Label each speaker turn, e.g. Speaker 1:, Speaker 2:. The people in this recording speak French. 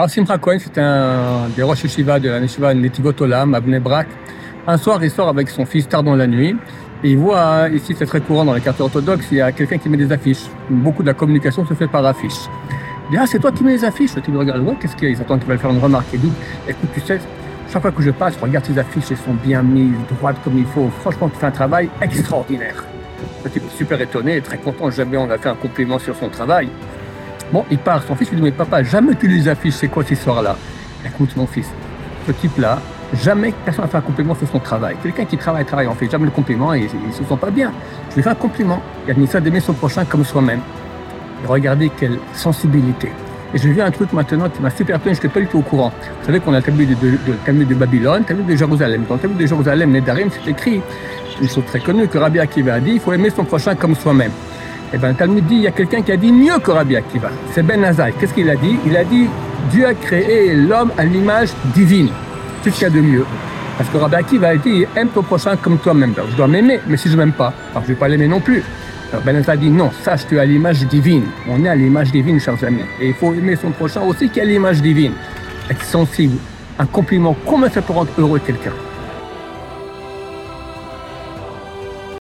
Speaker 1: Alors Simcha Cohen, c'est un des roches Shiva de la Yeshiva Netivot Olam à. Un soir, il sort avec son fils tard dans la nuit. Et il voit, ici c'est très courant dans les quartiers orthodoxes, il y a quelqu'un qui met des affiches. Beaucoup de la communication se fait par affiches. Il dit, ah, c'est toi qui mets les affiches? Le type regarde, qu'est-ce qu'il y a? Attendent qu'il va faire une remarque. Il dit, écoute, tu sais, chaque fois que je passe, je regarde tes affiches, elles sont bien mises, droites comme il faut. Franchement, tu fais un travail extraordinaire. Le type super étonné, très content, jamais on a fait un compliment sur son travail. Bon, il part, son fils lui dit, mais papa, jamais tu les affiches, c'est quoi cette histoire-là Écoute, mon fils, ce type-là, jamais personne n'a fait un compliment sur son travail. Quelqu'un qui travaille, travaille, on fait jamais le compliment et il ne se sent pas bien. Je lui fais un compliment. Il a mis ça d'aimer son prochain comme soi-même. Regardez quelle sensibilité. Et j'ai vu un truc maintenant qui m'a super étonné, je n'étais pas du tout au courant. Vous savez qu'on a le Talmud de, Babylone, le Talmud de Jérusalem. Dans le Talmud de Jérusalem, Nedarim, c'est écrit, une chose très connue, que Rabbi Akiva a dit, il faut aimer son prochain comme soi-même. Et bien, Talmud dit, il y a quelqu'un qui a dit mieux que Rabbi Akiva. C'est Ben Azai. Qu'est-ce qu'il a dit? Il a dit, Dieu a créé l'homme à l'image divine. C'est ce qu'il y a de mieux? Parce que Rabbi Akiva a dit, aime ton prochain comme toi-même. Je dois m'aimer, mais si je ne m'aime pas, alors je ne vais pas l'aimer non plus. Alors Ben dit, non, sache tu es à l'image divine. On est à l'image divine, chers amis. Et il faut aimer son prochain aussi qui a l'image divine. Être sensible. Un compliment, comment ça peut rendre heureux quelqu'un